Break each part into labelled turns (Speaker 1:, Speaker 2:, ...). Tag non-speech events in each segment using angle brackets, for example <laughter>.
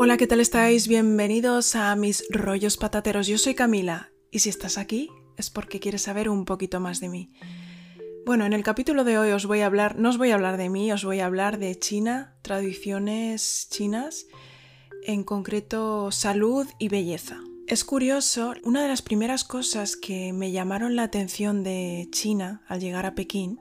Speaker 1: Hola, ¿qué tal estáis? Bienvenidos a mis rollos patateros. Yo soy Camila y si estás aquí es porque quieres saber un poquito más de mí. Bueno, en el capítulo de hoy os voy a hablar, no os voy a hablar de mí, os voy a hablar de China, tradiciones chinas, en concreto salud y belleza. Es curioso, una de las primeras cosas que me llamaron la atención de China al llegar a Pekín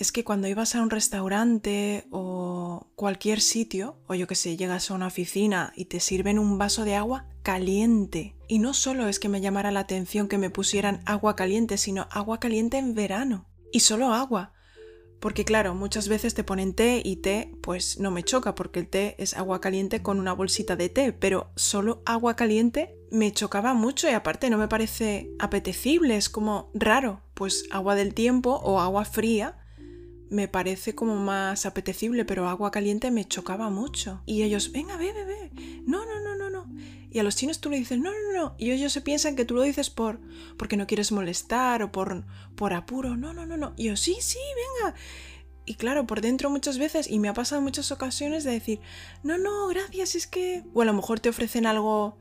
Speaker 1: es que cuando ibas a un restaurante o cualquier sitio, o yo que sé, llegas a una oficina y te sirven un vaso de agua caliente. Y no solo es que me llamara la atención que me pusieran agua caliente, sino agua caliente en verano. Y solo agua. Porque claro, muchas veces te ponen té y té pues no me choca porque el té es agua caliente con una bolsita de té, pero solo agua caliente me chocaba mucho y aparte no me parece apetecible, es como raro, pues agua del tiempo o agua fría me parece como más apetecible, pero agua caliente me chocaba mucho. Y ellos, venga, ve, ve, No, no, no, no, no. Y a los chinos tú le dices, no, no, no. Y ellos se piensan que tú lo dices por porque no quieres molestar o por, por apuro. No, no, no, no. Y yo, sí, sí, venga. Y claro, por dentro muchas veces, y me ha pasado muchas ocasiones de decir, no, no, gracias, es que... O a lo mejor te ofrecen algo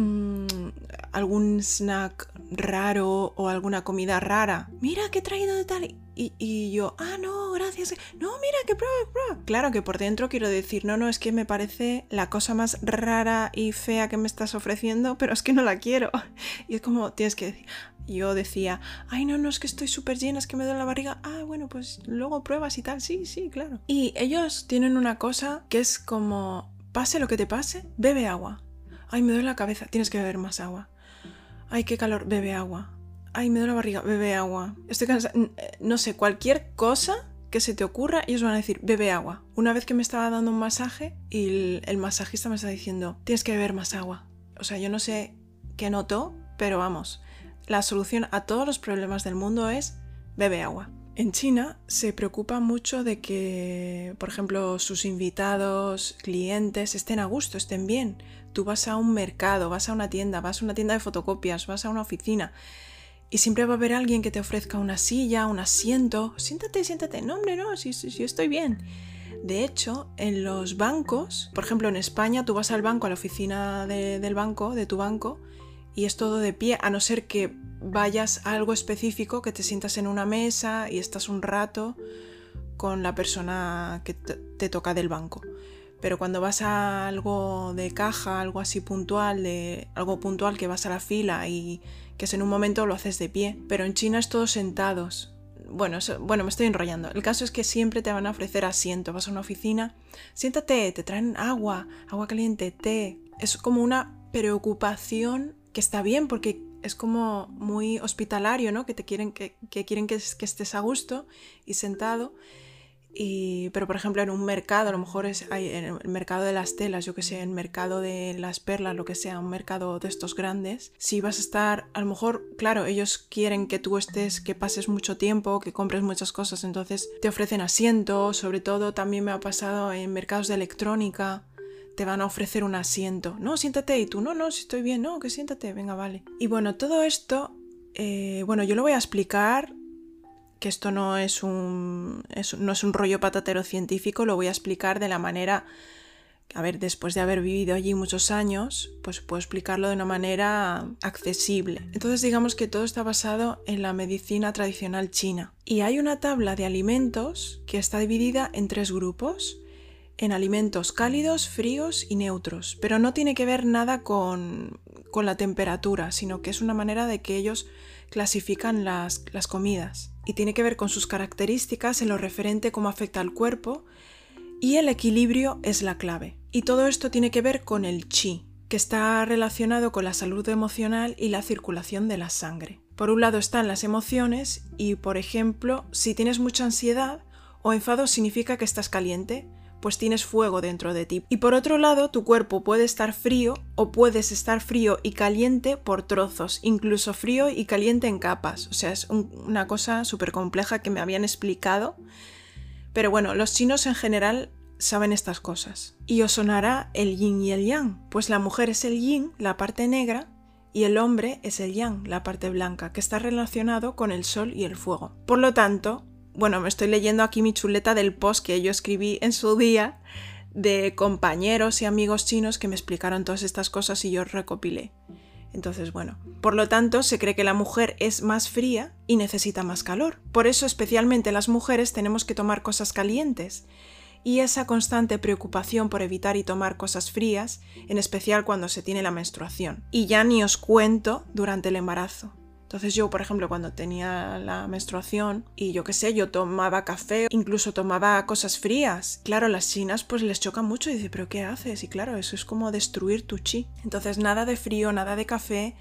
Speaker 1: Mm, algún snack raro o alguna comida rara. Mira que he traído de tal. Y, yo, ah, no, gracias. No, mira que prueba, prueba. Claro que por dentro quiero decir, no, no, es que me parece la cosa más rara y fea que me estás ofreciendo, pero es que no la quiero. <laughs> Y es como, tienes que decir. Yo decía, ay, no, no, es que estoy súper llena, es que me duele la barriga. Ah, bueno, pues luego pruebas y tal. Sí, sí, claro. Y ellos tienen una cosa que es como, pase lo que te pase, bebe agua Ay, me duele la cabeza, tienes que beber más agua. Ay, qué calor, bebe agua. Ay, me duele la barriga, bebe agua. Estoy cansada. Eh, no sé, cualquier cosa que se te ocurra, ellos van a decir, bebe agua. Una vez que me estaba dando un masaje y el, masajista me está diciendo, tienes que beber más agua. O sea, yo no sé qué notó, pero vamos, la solución a todos los problemas del mundo es bebe agua. En China se preocupa mucho de que, por ejemplo, sus invitados, clientes estén a gusto, estén bien. Tú vas a un mercado, vas a una tienda, vas a una tienda de fotocopias, vas a una oficina y siempre va a haber alguien que te ofrezca una silla, un asiento. Siéntate, siéntate. No, hombre, no, si, si, estoy bien. De hecho, en los bancos, por ejemplo en España, tú vas al banco, a la oficina del banco, de tu banco, y es todo de pie, a no ser que vayas a algo específico, que te sientas en una mesa y estás un rato con la persona que te toca del banco. Pero cuando vas a algo de caja, algo así puntual, de algo puntual que vas a la fila y que es en un momento lo haces de pie. Pero en China es todo sentados. Bueno, bueno, me estoy enrollando. El caso es que siempre te van a ofrecer asiento. Vas a una oficina, siéntate, te traen agua, agua caliente, té. Es como una preocupación que está bien porque es como muy hospitalario, ¿no? Que te quieren que, quieren que, estés a gusto y sentado. Y, pero por ejemplo en un mercado, a lo mejor es hay, en el mercado de las telas, yo que sé, en el mercado de las perlas, lo que sea, un mercado de estos grandes, si vas a estar, a lo mejor, claro, ellos quieren que tú estés, que pases mucho tiempo, que compres muchas cosas, entonces te ofrecen asientos, sobre todo también me ha pasado en mercados de electrónica, te van a ofrecer un asiento. No, siéntate. Y tú, no, no, si estoy bien, no, que siéntate, venga, vale. Y bueno, todo esto, eh, bueno, yo lo voy a explicar, que esto no es un, no es un rollo patatero científico, lo voy a explicar de la manera, a ver, después de haber vivido allí muchos años, pues puedo explicarlo de una manera accesible. Entonces digamos que todo está basado en la medicina tradicional china. Y hay una tabla de alimentos que está dividida en tres grupos en alimentos cálidos, fríos y neutros, pero no tiene que ver nada con, con la temperatura, sino que es una manera de que ellos clasifican las, las comidas y tiene que ver con sus características en lo referente cómo afecta al cuerpo y el equilibrio es la clave. Y todo esto tiene que ver con el chi, que está relacionado con la salud emocional y la circulación de la sangre. Por un lado están las emociones y, por ejemplo, si tienes mucha ansiedad o enfado significa que estás caliente, pues tienes fuego dentro de ti. Y por otro lado, tu cuerpo puede estar frío o puedes estar frío y caliente por trozos, incluso frío y caliente en capas. O sea, es una cosa súper compleja que me habían explicado. Pero bueno, los chinos en general saben estas cosas. Y os sonará el yin y el yang, pues la mujer es el yin, la parte negra, y el hombre es el yang, la parte blanca, que está relacionado con el sol y el fuego. Por lo tanto, bueno, me estoy leyendo aquí mi chuleta del post que yo escribí en su día de compañeros y amigos chinos que me explicaron todas estas cosas y yo recopilé. Entonces, bueno, por lo tanto, se cree que la mujer es más fría y necesita más calor. Por eso, especialmente las mujeres, tenemos que tomar cosas calientes. Y esa constante preocupación por evitar y tomar cosas frías, en especial cuando se tiene la menstruación. Y ya ni os cuento durante el embarazo. Entonces yo, por ejemplo, cuando tenía la menstruación y yo qué sé, yo tomaba café, incluso tomaba cosas frías. Claro, las chinas pues les choca mucho y dice, pero ¿qué haces? Y claro, eso es como destruir tu chi. Entonces nada de frío, nada de café,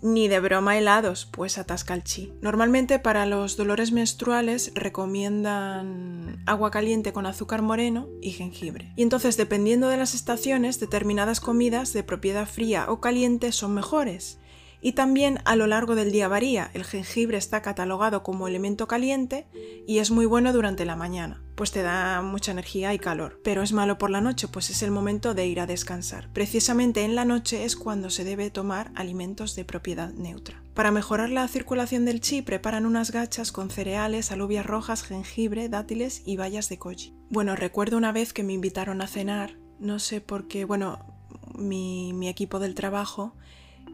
Speaker 1: ni de broma helados, pues atasca el chi. Normalmente para los dolores menstruales recomiendan agua caliente con azúcar moreno y jengibre. Y entonces dependiendo de las estaciones, determinadas comidas de propiedad fría o caliente son mejores y también a lo largo del día varía. El jengibre está catalogado como elemento caliente y es muy bueno durante la mañana, pues te da mucha energía y calor. Pero es malo por la noche, pues es el momento de ir a descansar. Precisamente en la noche es cuando se debe tomar alimentos de propiedad neutra. Para mejorar la circulación del chi preparan unas gachas con cereales, alubias rojas, jengibre, dátiles y bayas de koji. Bueno, recuerdo una vez que me invitaron a cenar, no sé por qué, bueno, mi, mi equipo del trabajo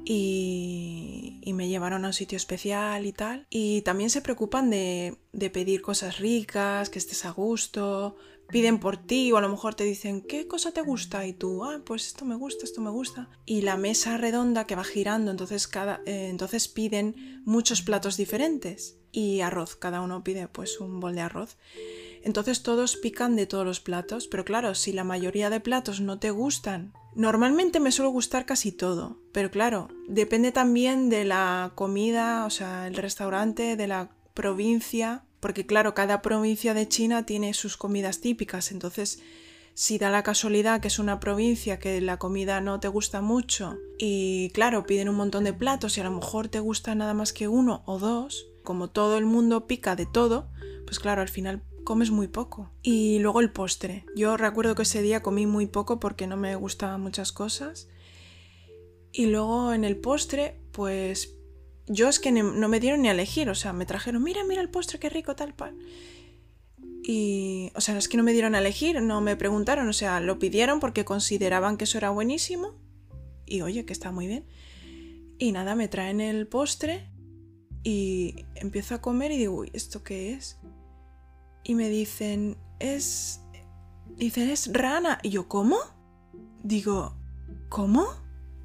Speaker 1: y, me llevaron a un sitio especial y tal. Y también se preocupan de, de, pedir cosas ricas, que estés a gusto, piden por ti o a lo mejor te dicen, ¿qué cosa te gusta? Y tú, ah, pues esto me gusta, esto me gusta. Y la mesa redonda que va girando, entonces, cada, eh, entonces piden muchos platos diferentes y arroz, cada uno pide pues un bol de arroz. Entonces todos pican de todos los platos, pero claro, si la mayoría de platos no te gustan, normalmente me suele gustar casi todo, pero claro, depende también de la comida, o sea, el restaurante, de la provincia, porque claro, cada provincia de China tiene sus comidas típicas, entonces si da la casualidad que es una provincia que la comida no te gusta mucho y claro, piden un montón de platos y a lo mejor te gusta nada más que uno o dos, como todo el mundo pica de todo, pues claro, al final comes muy poco. Y luego el postre. Yo recuerdo que ese día comí muy poco porque no me gustaban muchas cosas. Y luego en el postre, pues yo es que no me dieron ni a elegir, o sea, me trajeron, mira, mira el postre, qué rico, tal, pan. Y, o sea, es que no me dieron a elegir, no me preguntaron, o sea, lo pidieron porque consideraban que eso era buenísimo. Y oye, que está muy bien. Y nada, me traen el postre y empiezo a comer y digo, uy, ¿esto qué es? Y me dicen, es... Dicen, es rana. Y yo, ¿cómo? Digo, ¿cómo?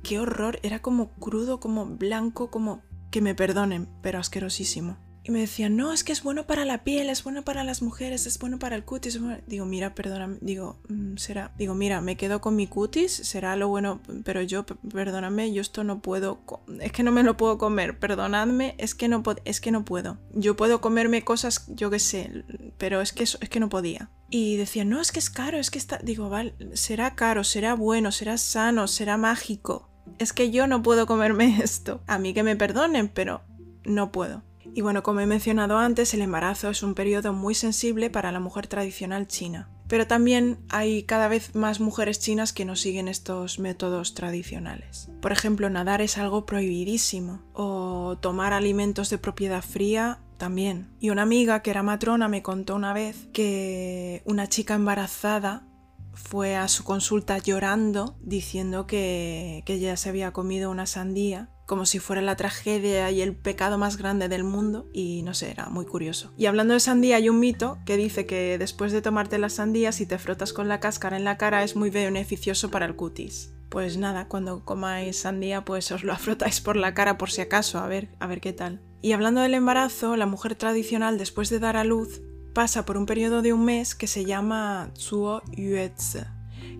Speaker 1: Qué horror. Era como crudo, como blanco, como... Que me perdonen, pero asquerosísimo. Y me decían, no, es que es bueno para la piel, es bueno para las mujeres, es bueno para el cutis. Digo, mira, perdóname, digo, mm, será, digo, mira, me quedo con mi cutis, será lo bueno, pero yo, perdóname, yo esto no puedo, es que no me lo puedo comer, perdonadme, es que no, es que no puedo. Yo puedo comerme cosas, yo qué sé, pero es que, es que no podía. Y decían, no, es que es caro, es que está, digo, vale, será caro, será bueno, será sano, será mágico. Es que yo no puedo comerme <laughs> esto. A mí que me perdonen, pero no puedo. Y bueno, como he mencionado antes, el embarazo es un periodo muy sensible para la mujer tradicional china. Pero también hay cada vez más mujeres chinas que no siguen estos métodos tradicionales. Por ejemplo, nadar es algo prohibidísimo o tomar alimentos de propiedad fría también. Y una amiga que era matrona me contó una vez que una chica embarazada fue a su consulta llorando diciendo que, que ella se había comido una sandía como si fuera la tragedia y el pecado más grande del mundo y no sé, era muy curioso. Y hablando de sandía hay un mito que dice que después de tomarte la sandía si te frotas con la cáscara en la cara es muy beneficioso para el cutis. Pues nada, cuando comáis sandía pues os lo <laughs> afrotáis por la cara por si acaso, a ver, a ver qué tal. Y hablando del embarazo, la mujer tradicional después de dar a luz pasa por un periodo de un mes que se llama Zuo Yuetze,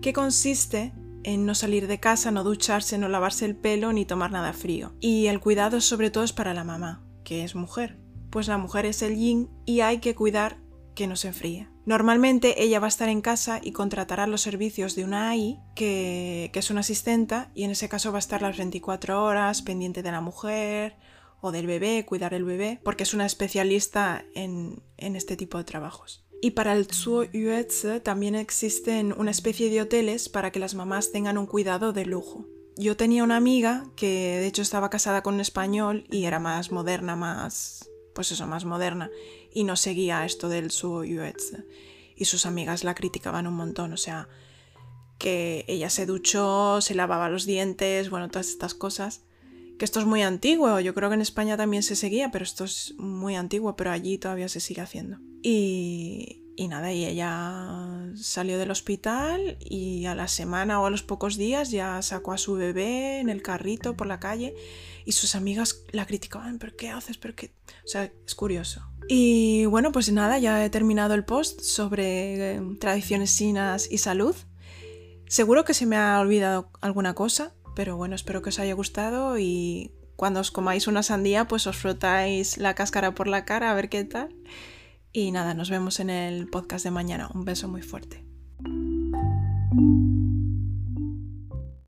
Speaker 1: que consiste en no salir de casa, no ducharse, no lavarse el pelo ni tomar nada frío. Y el cuidado sobre todo es para la mamá, que es mujer. Pues la mujer es el yin y hay que cuidar que no se enfríe. Normalmente ella va a estar en casa y contratará los servicios de una AI, que, es una asistenta, y en ese caso va a estar las 24 horas pendiente de la mujer o del bebé, cuidar el bebé, porque es una especialista en este tipo de trabajos. Y para el Yuetze también existen una especie de hoteles para que las mamás tengan un cuidado de lujo. Yo tenía una amiga que de hecho estaba casada con un español y era más moderna, más... pues eso, más moderna, y no seguía esto del Yuetze. Y sus amigas la criticaban un montón, o sea, que ella se duchó, se lavaba los dientes, bueno, todas estas cosas. Que esto es muy antiguo, yo creo que en España también se seguía, pero esto es muy antiguo, pero allí todavía se sigue haciendo. Y, y nada, y ella salió del hospital y a la semana o a los pocos días ya sacó a su bebé en el carrito por la calle y sus amigas la criticaban, ¿pero qué haces? ¿Pero qué? O sea, es curioso. Y bueno, pues nada, ya he terminado el post sobre eh, tradiciones chinas y salud. Seguro que se me ha olvidado alguna cosa, pero bueno, espero que os haya gustado y cuando os comáis una sandía, pues os frotáis la cáscara por la cara a ver qué tal. Y nada, nos vemos en el podcast de mañana. Un beso muy fuerte.